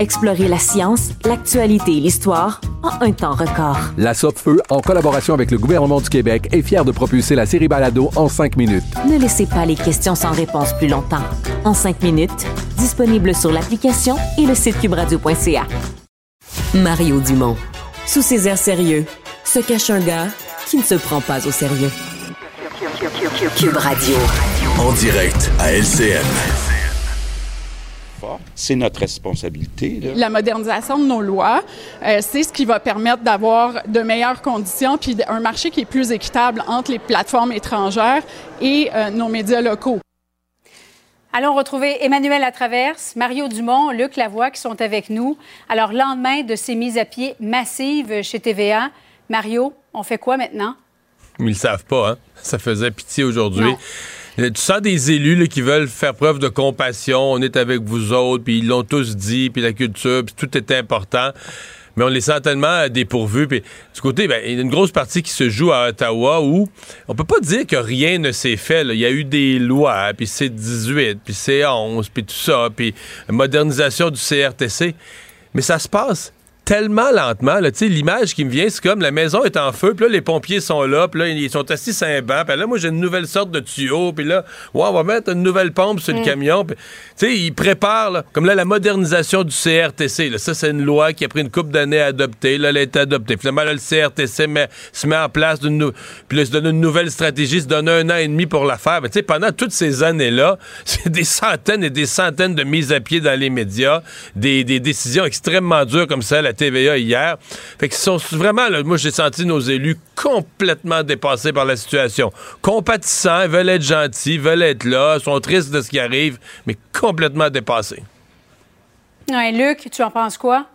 Explorez la science, l'actualité et l'histoire en un temps record. La Feu, en collaboration avec le gouvernement du Québec, est fière de propulser la série Balado en 5 minutes. Ne laissez pas les questions sans réponse plus longtemps. En 5 minutes, disponible sur l'application et le site cubradio.ca. Mario Dumont. Sous ses airs sérieux, se cache un gars qui ne se prend pas au sérieux. Cube Radio. En direct à LCN. C'est notre responsabilité. là. La modernisation de nos lois, euh, c'est ce qui va permettre d'avoir de meilleures conditions puis un marché qui est plus équitable entre les plateformes étrangères et euh, nos médias locaux. Allons retrouver Emmanuel Latraverse, Mario Dumont, Luc Lavoie qui sont avec nous. Alors, lendemain de ces mises à pied massives chez TVA, Mario, on fait quoi maintenant? Ils le savent pas, hein? Ça faisait pitié aujourd'hui. Euh, Tu sens des élus là, qui veulent faire preuve de compassion. On est avec vous autres, puis ils l'ont tous dit, puis la culture, puis tout est important. Mais on les sent tellement dépourvus. Puis du côté, ben, il y a une grosse partie qui se joue à Ottawa où on peut pas dire que rien ne s'est fait. Il y a eu des lois, puis c'est 18, puis c'est 11, puis tout ça, puis modernisation du CRTC. Mais ça se passe tellement lentement. là. Tu sais, L'image qui me vient, c'est comme la maison est en feu, puis là, les pompiers sont là, puis là, ils sont assis sur un banc, puis là, moi, j'ai une nouvelle sorte de tuyau, puis là, ouais, on va mettre une nouvelle pompe sur le camion. puis, Tu sais, ils préparent, là, comme là, la modernisation du CRTC. là. Ça, c'est une loi qui a pris une couple d'années à adopter. Là, elle a été adoptée. Finalement, là, le CRTC met- se met en place, d'une puis là, se donne une nouvelle stratégie, se donne un an et demi pour la faire. Mais tu sais, pendant toutes ces années-là, c'est des centaines et des centaines de mises à pied dans les médias, des, des décisions extrêmement dures comme ça, la TVA hier. Fait qu'ils sont vraiment, là, moi, j'ai senti nos élus complètement dépassés par la situation. Compatissants, ils veulent être gentils, ils veulent être là, sont tristes de ce qui arrive, mais complètement dépassés. Ouais, Luc, tu en penses quoi?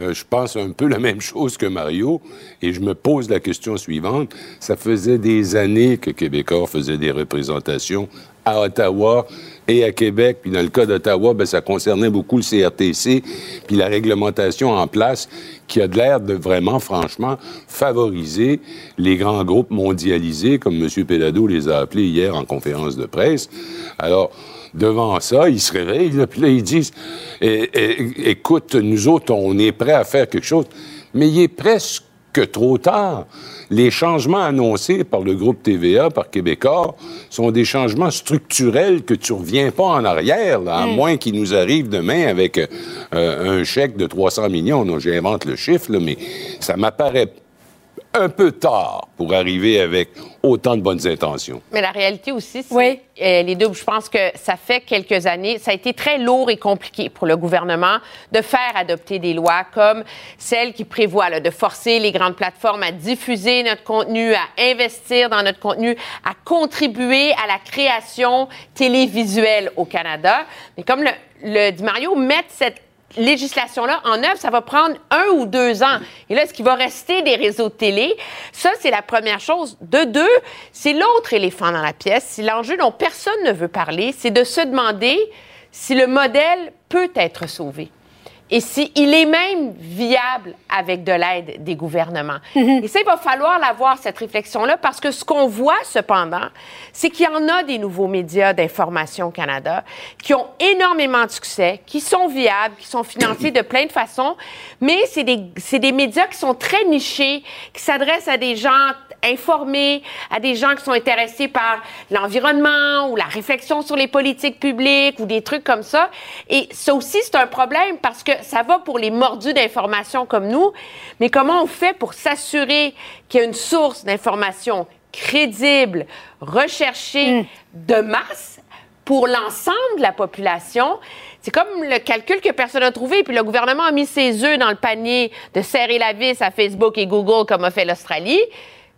Euh, je pense un peu la même chose que Mario et je me pose la question suivante. Ça faisait des années que Québécois faisait des représentations à Ottawa et à Québec. Puis dans le cas d'Ottawa, ben, ça concernait beaucoup le CRTC, puis la réglementation en place qui a de l'air de vraiment, franchement, favoriser les grands groupes mondialisés, comme M. Pellado les a appelés hier en conférence de presse. Alors, devant ça, ils se réveillent, puis là, ils disent Eh, eh, Écoute, nous autres, on est prêts à faire quelque chose. Mais il est presque trop tard. Les changements annoncés par le groupe TVA, par Québécois, sont des changements structurels que tu reviens pas en arrière, là, à moins qu'il nous arrive demain avec euh, un chèque de 300 millions. Non, j'invente le chiffre, là, mais ça m'apparaît un peu tard pour arriver avec autant de bonnes intentions. Mais la réalité aussi, c'est Oui. euh, les deux. Je pense que ça fait quelques années, ça a été très lourd et compliqué pour le gouvernement de faire adopter des lois comme celle qui prévoit là, de forcer les grandes plateformes à diffuser notre contenu, à investir dans notre contenu, à contribuer à la création télévisuelle au Canada. Mais comme le, le dit Mario, mettre cette législation-là en œuvre, ça va prendre un ou deux ans. Et là, est-ce qu'il va rester des réseaux de télé? Ça, c'est la première chose. De deux, c'est l'autre éléphant dans la pièce. C'est l'enjeu dont personne ne veut parler, c'est de se demander si le modèle peut être sauvé. Et s'il est même viable avec de l'aide des gouvernements. Et ça, il va falloir l'avoir, cette réflexion-là, parce que ce qu'on voit, cependant, c'est qu'il y en a des nouveaux médias d'information au Canada qui ont énormément de succès, qui sont viables, qui sont financés de plein de façons, mais c'est des, c'est des médias qui sont très nichés, qui s'adressent à des gens informés, à des gens qui sont intéressés par l'environnement ou la réflexion sur les politiques publiques ou des trucs comme ça. Et ça aussi, c'est un problème parce que ça va pour les mordus d'information comme nous, mais comment on fait pour s'assurer qu'il y a une source d'information crédible, recherchée de masse pour l'ensemble de la population? C'est comme le calcul que personne n'a trouvé, puis le gouvernement a mis ses œufs dans le panier de serrer la vis à Facebook et Google comme a fait l'Australie.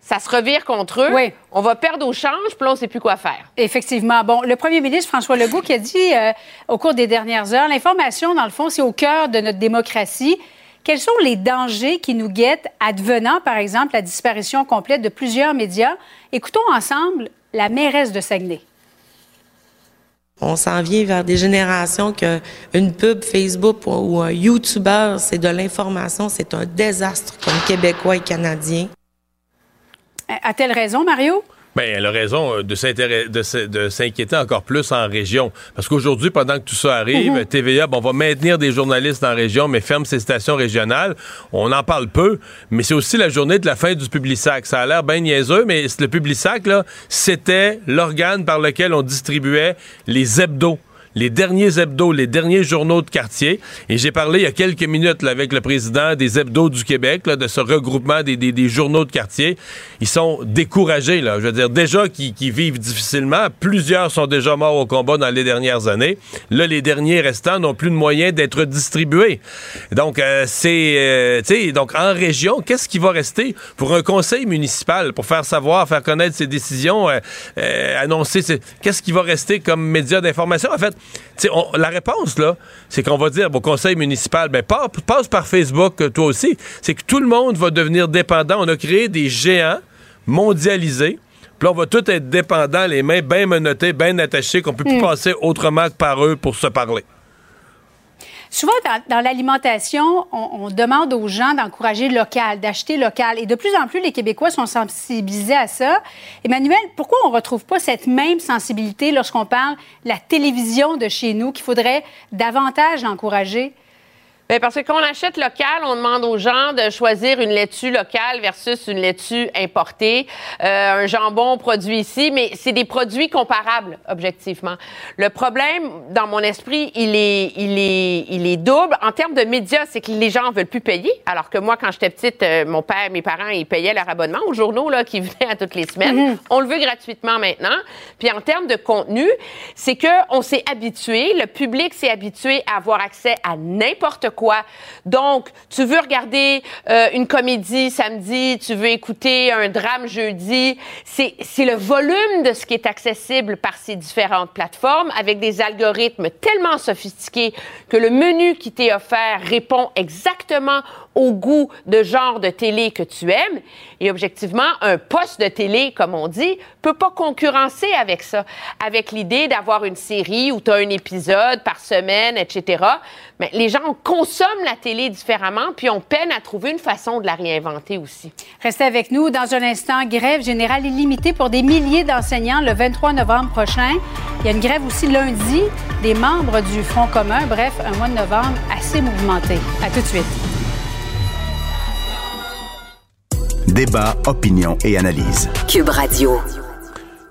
Ça se revire contre eux. Oui. On va perdre au change, puis là, on ne sait plus quoi faire. Effectivement. Bon, le premier ministre François Legault qui a dit euh, au cours des dernières heures, l'information, dans le fond, c'est au cœur de notre démocratie. Quels sont les dangers qui nous guettent advenant, par exemple, la disparition complète de plusieurs médias? Écoutons ensemble la mairesse de Saguenay. On s'en vient vers des générations que une pub Facebook ou un YouTuber, c'est de l'information, c'est un désastre comme Québécois et Canadiens. A-t-elle raison, Mario? Ben, elle a raison euh, de s'inquiéter encore plus en région. Parce qu'aujourd'hui, pendant que tout ça arrive, Mhm. TVA, bon, on va maintenir des journalistes en région, mais ferme ses stations régionales. On en parle peu, mais c'est aussi la journée de la fin du Publisac. Ça a l'air bien niaiseux, mais le Publisac, là, c'était l'organe par lequel on distribuait les hebdos les derniers hebdos, les derniers journaux de quartier. Et j'ai parlé il y a quelques minutes avec le président des hebdos du Québec, de ce regroupement des, journaux de quartier. Ils sont découragés. Je veux dire, déjà qui, vivent difficilement. Plusieurs sont déjà morts au combat dans les dernières années. Là, les derniers restants n'ont plus de moyens d'être distribués. Donc, euh, c'est... euh, donc en région, qu'est-ce qui va rester pour un conseil municipal, pour faire savoir, faire connaître ses décisions, euh, euh, annoncer... Qu'est-ce qui va rester comme média d'information? En fait, on- la réponse, là, c'est qu'on va dire au conseil municipal, ben, pa- passe par Facebook, euh, toi aussi. C'est que tout le monde va devenir dépendant. On a créé des géants mondialisés. Puis là, on va tous être dépendants, les mains bien menottées, bien attachées, qu'on peut plus Mm. passer autrement que par eux pour se parler. Souvent, dans, l'alimentation, on, on demande aux gens d'encourager local, d'acheter local. Et de plus en plus, les Québécois sont sensibilisés à ça. Emmanuel, pourquoi on ne retrouve pas cette même sensibilité lorsqu'on parle de la télévision de chez nous, qu'il faudrait davantage encourager? Bien, parce que quand on achète local, on demande aux gens de choisir une laitue locale versus une laitue importée, euh, un jambon produit ici, mais c'est des produits comparables, objectivement. Le problème, dans mon esprit, il est, il est, il est double. En termes de médias, c'est que les gens veulent plus payer, alors que moi, quand j'étais petite, euh, mon père, mes parents, ils payaient leur abonnement aux journaux là, qui venaient à toutes les semaines. On le veut gratuitement maintenant. Puis en termes de contenu, c'est que on s'est habitué, le public s'est habitué à avoir accès à n'importe quoi. Donc, tu veux regarder euh, une comédie samedi, tu veux écouter un drame jeudi, c'est le volume de ce qui est accessible par ces différentes plateformes avec des algorithmes tellement sophistiqués que le menu qui t'est offert répond exactement au goût de genre de télé que tu aimes. Et objectivement, un poste de télé, comme on dit, peut pas concurrencer avec ça. Avec l'idée d'avoir une série où tu as un épisode par semaine, etc. Mais les gens consomment la télé différemment, puis on peine à trouver une façon de la réinventer aussi. Restez avec nous. Dans un instant, grève générale illimitée pour des milliers d'enseignants le 23 novembre prochain. Il y a une grève aussi lundi des membres du Front commun. Bref, un mois de novembre assez mouvementé. À tout de suite. Débat, opinion et analyse. Cube Radio.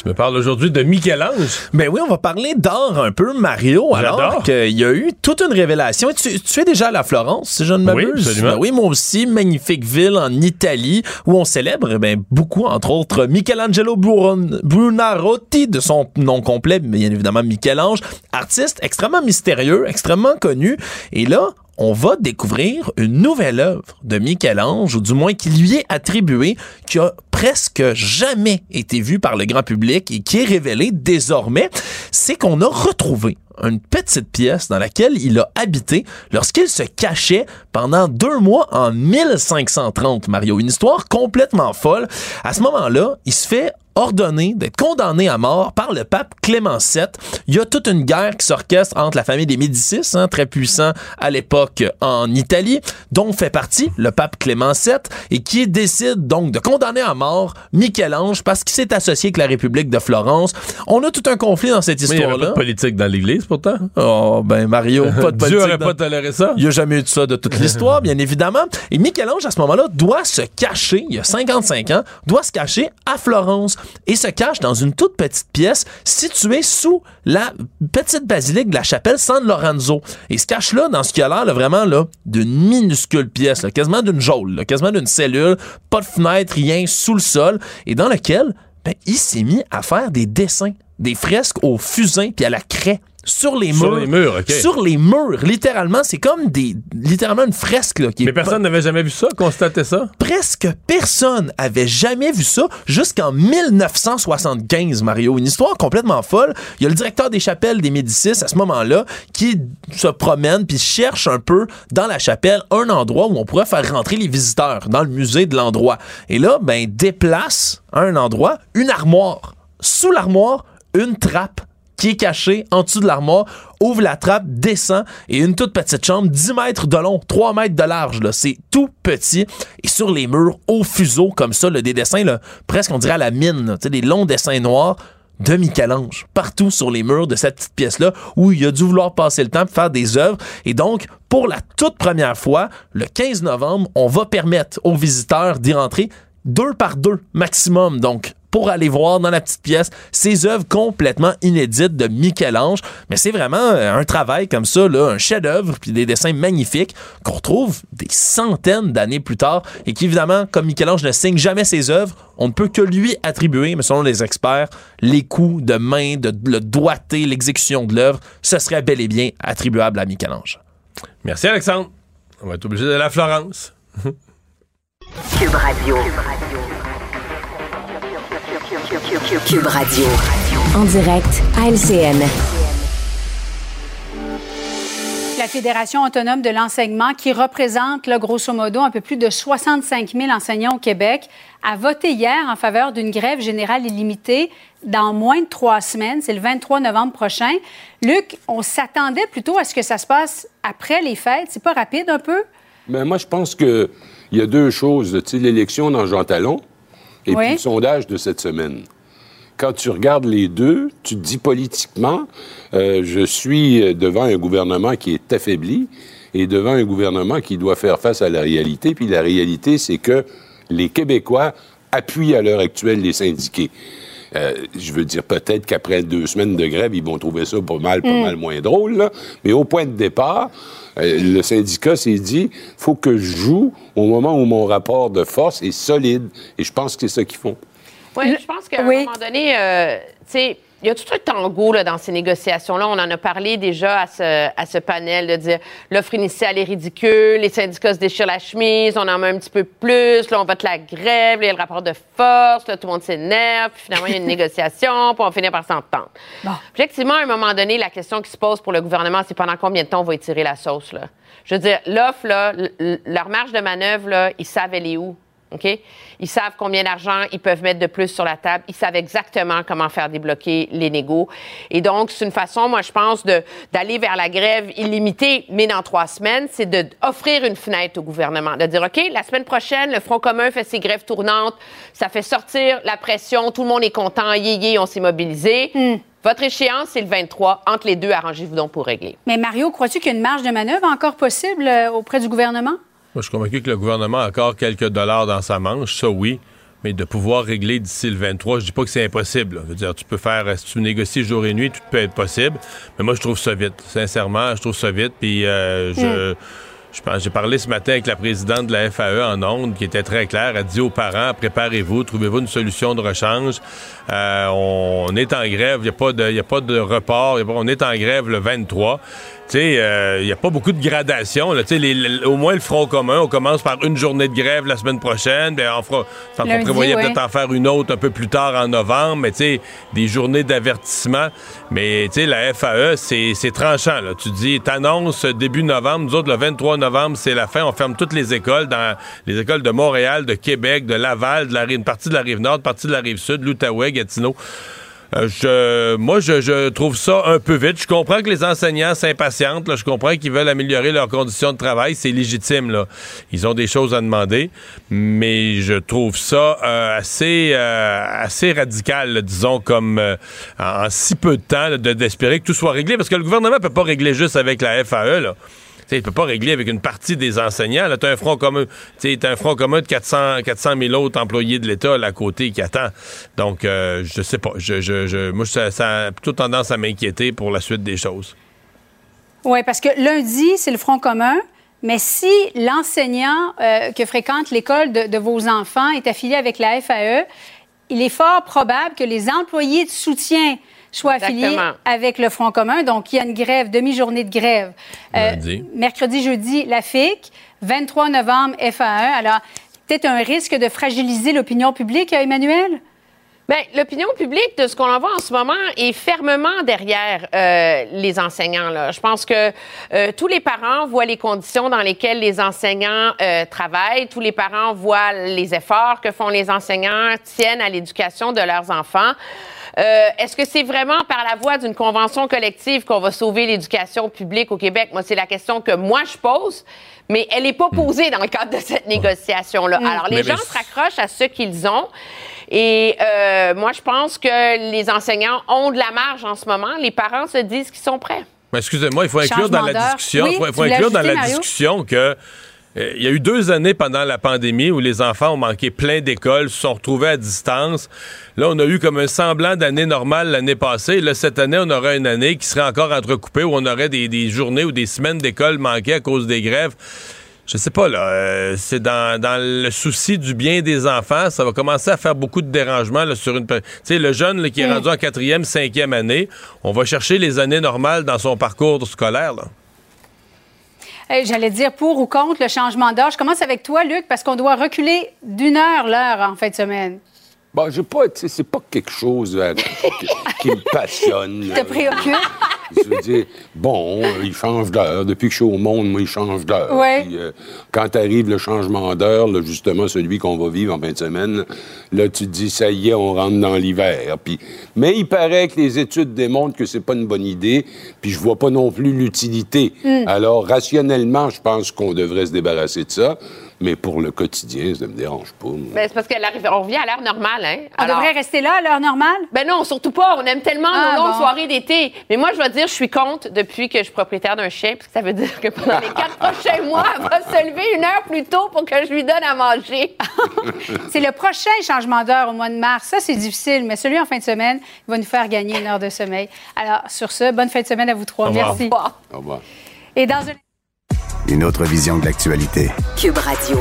Tu me parles aujourd'hui de Michel-Ange? Ben oui, on va parler d'art un peu, Mario. Alors qu'il y a eu toute une révélation. Tu, tu es déjà à la Florence, si je ne Oui, m'abuse? absolument. Ben oui, moi aussi, magnifique ville en Italie où on célèbre eh ben, beaucoup, entre autres, Michelangelo Buron- Buonarroti, de son nom complet, bien évidemment Michel-Ange, artiste extrêmement mystérieux, extrêmement connu. Et là, on va découvrir une nouvelle œuvre de Michel-Ange, ou du moins qui lui est attribuée, qui a presque jamais été vue par le grand public et qui est révélée désormais, c'est qu'on a retrouvé une petite pièce dans laquelle il a habité lorsqu'il se cachait pendant deux mois en 1530, Mario. Une histoire complètement folle. À ce moment-là, il se fait ordonné d'être condamné à mort par le pape Clément VII. Il y a toute une guerre qui s'orchestre entre la famille des Médicis, hein, très puissant à l'époque en Italie, dont fait partie le pape Clément VII, et qui décide donc de condamner à mort Michel-Ange parce qu'il s'est associé avec la République de Florence. On a tout un conflit dans cette Mais il y avait histoire-là. pas de politique dans l'Église, pourtant. Oh, ben Mario, pas de politique. Dieu aurait dans- pas toléré ça. il n'y a jamais eu de ça de toute l'histoire, bien évidemment. Et Michel-Ange, à ce moment-là, doit se cacher, il y a 55 ans, doit se cacher à Florence et se cache dans une toute petite pièce située sous la petite basilique de la chapelle San Lorenzo. Et il se cache là, dans ce qui a l'air vraiment d'une minuscule pièce, quasiment d'une geôle, quasiment d'une cellule, pas de fenêtre, rien, sous le sol, et dans lequel ben, il s'est mis à faire des dessins, des fresques au fusain puis à la craie. Sur les Sur murs. les murs, OK. Sur les murs, littéralement. C'est comme des, littéralement une fresque, là, qui Mais est personne n'avait jamais vu ça, constaté ça? presque personne avait jamais vu ça jusqu'en 1975, Mario. Une histoire complètement folle. Il y a le directeur des chapelles des Médicis à ce moment-là qui se promène puis cherche un peu dans la chapelle un endroit où on pourrait faire rentrer les visiteurs dans le musée de l'endroit. Et là, ben, déplace à un endroit une armoire. Sous l'armoire, une trappe qui est cachée en dessous de l'armoire, ouvre la trappe, descend, et une toute petite chambre, 10 mètres de long, 3 mètres de large, là. C'est tout petit. Et sur les murs, au fuseau, comme ça, là, des dessins, là, presque, on dirait la mine, là. Des longs dessins noirs de Michel-Ange, partout sur les murs de cette petite pièce-là, où il a dû vouloir passer le temps pour faire des œuvres. Et donc, pour la toute première fois, le 15 novembre, on va permettre aux visiteurs d'y rentrer deux par deux maximum. Donc, pour aller voir dans la petite pièce ces œuvres complètement inédites de Michel-Ange. Mais c'est vraiment euh, un travail comme ça, là, un chef-d'œuvre, puis des dessins magnifiques qu'on retrouve des centaines d'années plus tard et qui, évidemment, comme Michel-Ange ne signe jamais ses œuvres, on ne peut que lui attribuer, mais selon les experts, les coups de main, de, le doigté, l'exécution de l'œuvre, ce serait bel et bien attribuable à Michel-Ange. Merci, Alexandre. On va être obligé d'aller à Florence. Cube Radio. Cube Radio. En direct à LCN. La Fédération autonome de l'enseignement, qui représente, là, grosso modo, un peu plus de 65 000 enseignants au Québec, a voté hier en faveur d'une grève générale illimitée dans moins de trois semaines. C'est le 23 novembre prochain. Luc, on s'attendait plutôt à ce que ça se passe après les fêtes. C'est pas rapide un peu? Mais moi, je pense qu'il y a deux choses. Tu sais, l'élection dans Jean Talon et Oui. puis le sondage de cette semaine. Quand tu regardes les deux, tu te dis politiquement, euh, je suis devant un gouvernement qui est affaibli et devant un gouvernement qui doit faire face à la réalité. Puis la réalité, c'est que les Québécois appuient à l'heure actuelle les syndiqués. Euh, je veux dire, peut-être qu'après deux semaines de grève, ils vont trouver ça pas mal, pas Mm. mal moins drôle. là. Mais au point de départ, euh, le syndicat s'est dit, faut que je joue au moment où mon rapport de force est solide. Et je pense que c'est ça qu'ils font. Oui, je pense qu'à un moment donné, euh, tu sais, il y a tout un tango là, dans ces négociations-là. On en a parlé déjà à ce, à ce panel de dire l'offre initiale est ridicule, les syndicats se déchirent la chemise, on en met un petit peu plus, là, on vote la grève, là, il y a le rapport de force, là, tout le monde s'énerve, puis finalement, il y a une négociation, puis on finit par s'entendre. Effectivement, à un moment donné, la question qui se pose pour le gouvernement, c'est pendant combien de temps on va étirer la sauce, là? Je veux dire, l'offre, leur marge de manœuvre, là, ils savent elle est où. OK? Ils savent combien d'argent ils peuvent mettre de plus sur la table. Ils savent exactement comment faire débloquer les négos. Et donc, c'est une façon, moi, je pense, d'aller vers la grève illimitée, mais dans trois semaines, c'est d'offrir une fenêtre au gouvernement. De dire, OK, la semaine prochaine, le Front commun fait ses grèves tournantes. Ça fait sortir la pression. Tout le monde est content. Yé, yé, on s'est mobilisé. Votre échéance, c'est le 23. Entre les deux, arrangez-vous donc pour régler. Mais Mario, crois-tu qu'il y a une marge de manœuvre encore possible euh, auprès du gouvernement? Moi, je suis convaincu que le gouvernement a encore quelques dollars dans sa manche, ça oui. Mais de pouvoir régler d'ici le 23, je dis pas que c'est impossible. Je veux dire, tu peux faire, si tu négocies jour et nuit, tout peut être possible. Mais moi, je trouve ça vite. Sincèrement, je trouve ça vite. Puis euh, je. pense- J'ai parlé ce matin avec la présidente de la FAE en ondes, qui était très claire. Elle dit aux parents préparez-vous, trouvez-vous une solution de rechange. Euh, on, est en grève, il n'y a, pas de- y a pas de report. on est en grève le 23. Tu sais, il n'y a pas beaucoup de gradation. Là. Tu sais, les- les- au moins, le Front commun, on commence par une journée de grève la semaine prochaine. Bien, on, fera, on prévoyait ouais. peut-être en faire une autre un peu plus tard en novembre, mais tu sais, des journées d'avertissement. Mais tu sais, la FAE, c'est c'est tranchant. Là. Tu dis, t'annonces début novembre, nous autres, le 23 novembre, c'est la fin. On ferme toutes les écoles, dans les écoles de Montréal, de Québec, de Laval, de la, une partie de la rive nord, une partie de la rive sud, l'Outaouais, Gatineau. Euh, je, moi, je, trouve ça un peu vite. Je comprends que les enseignants s'impatientent. Je comprends qu'ils veulent améliorer leurs conditions de travail. C'est légitime. Ils ont des choses à demander. Mais je trouve ça euh, assez, euh, assez radical, disons, comme en, si peu de temps d'espérer que tout soit réglé. Parce que le gouvernement ne peut pas régler juste avec la FAE. Là. Il peut pas régler avec une partie des enseignants. Tu as un front commun, tu un front commun de 400, 400 000 autres employés de l'État là, à côté qui attend. Donc, euh, je sais pas. Moi, ça, ça a plutôt tendance à m'inquiéter pour la suite des choses. Oui, parce que lundi, c'est le Front commun. Mais si l'enseignant euh, que fréquente l'école de, de vos enfants est affilié avec la FAE, il est fort probable que les employés de soutien affiliés Exactement. avec le Front commun. Donc, il y a une grève, demi-journée de grève. Euh, mercredi, jeudi, la FIC. 23 novembre, FAE. Alors, peut-être un risque de fragiliser l'opinion publique, euh, Emmanuel? Bien, l'opinion publique, de ce qu'on en voit en ce moment, est fermement derrière euh, les enseignants. Là. Je pense que euh, tous les parents voient les conditions dans lesquelles les enseignants euh, travaillent. Tous les parents voient les efforts que font les enseignants, tiennent à l'éducation de leurs enfants. Euh, Est-ce que c'est vraiment par la voie d'une convention collective qu'on va sauver l'éducation publique au Québec? Moi, c'est la question que moi, je pose, mais elle n'est pas posée dans le cadre de cette négociation-là. Alors, les Mais- gens mais- se raccrochent à ce qu'ils ont. Et euh, moi, je pense que les enseignants ont de la marge en ce moment. Les parents se disent qu'ils sont prêts. Excusez-moi, il faut inclure dans la discussion, Oui, il faut, inclure dans la Mario? discussion que euh, il y a eu deux années pendant la pandémie où les enfants ont manqué plein d'écoles, se sont retrouvés à distance. Là, on a eu comme un semblant d'année normale l'année passée. Là, cette année, on aurait une année qui serait encore entrecoupée où on aurait des, des journées ou des semaines d'école manquées à cause des grèves. Je sais pas, là. euh, c'est dans, dans le souci du bien des enfants. Ça va commencer à faire beaucoup de dérangements là, sur une. Tu sais, le jeune là, qui est Mm. rendu en quatrième, cinquième année, on va chercher les années normales dans son parcours scolaire. Là. J'allais dire pour ou contre le changement d'heure. Je commence avec toi, Luc, parce qu'on doit reculer d'une heure l'heure en fin de semaine. Bon, j'ai pas, c'est pas quelque chose euh, qui, qui me passionne. Te préoccupe? Je veux dire, bon, euh, il change d'heure. Depuis que je suis au monde, moi, il change d'heure. Ouais. Puis, euh, quand arrive le changement d'heure, justement, celui qu'on va vivre en fin de semaine, là, tu te dis, ça y est, on rentre dans l'hiver. Puis, mais il paraît que les études démontrent que c'est pas une bonne idée, puis je vois pas non plus l'utilité. Mm. Alors, rationnellement, je pense qu'on devrait se débarrasser de ça, mais pour le quotidien, ça me dérange pas. Ben, c'est parce qu'on revient à l'heure normale. Hein? On devrait rester là à l'heure normale? Ben non, surtout pas. On aime tellement Ah, nos longues bon. soirées d'été. Mais moi, je dois dire, je suis contre depuis que je suis propriétaire d'un chien, parce que ça veut dire que pendant les quatre prochains mois, elle va se lever une heure plus tôt pour que je lui donne à manger. C'est le prochain changement d'heure au mois de mars. Ça, c'est difficile, mais celui en fin de semaine il va nous faire gagner une heure de sommeil. Alors, sur ce, bonne fin de semaine à vous trois. Au revoir. Merci. Au revoir. Et dans un... Une autre vision de l'actualité. Cube Radio.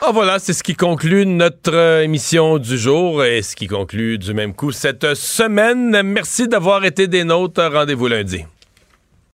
Ah voilà, c'est ce qui conclut notre euh, émission du jour et ce qui conclut du même coup cette semaine. Merci d'avoir été des nôtres. Rendez-vous lundi.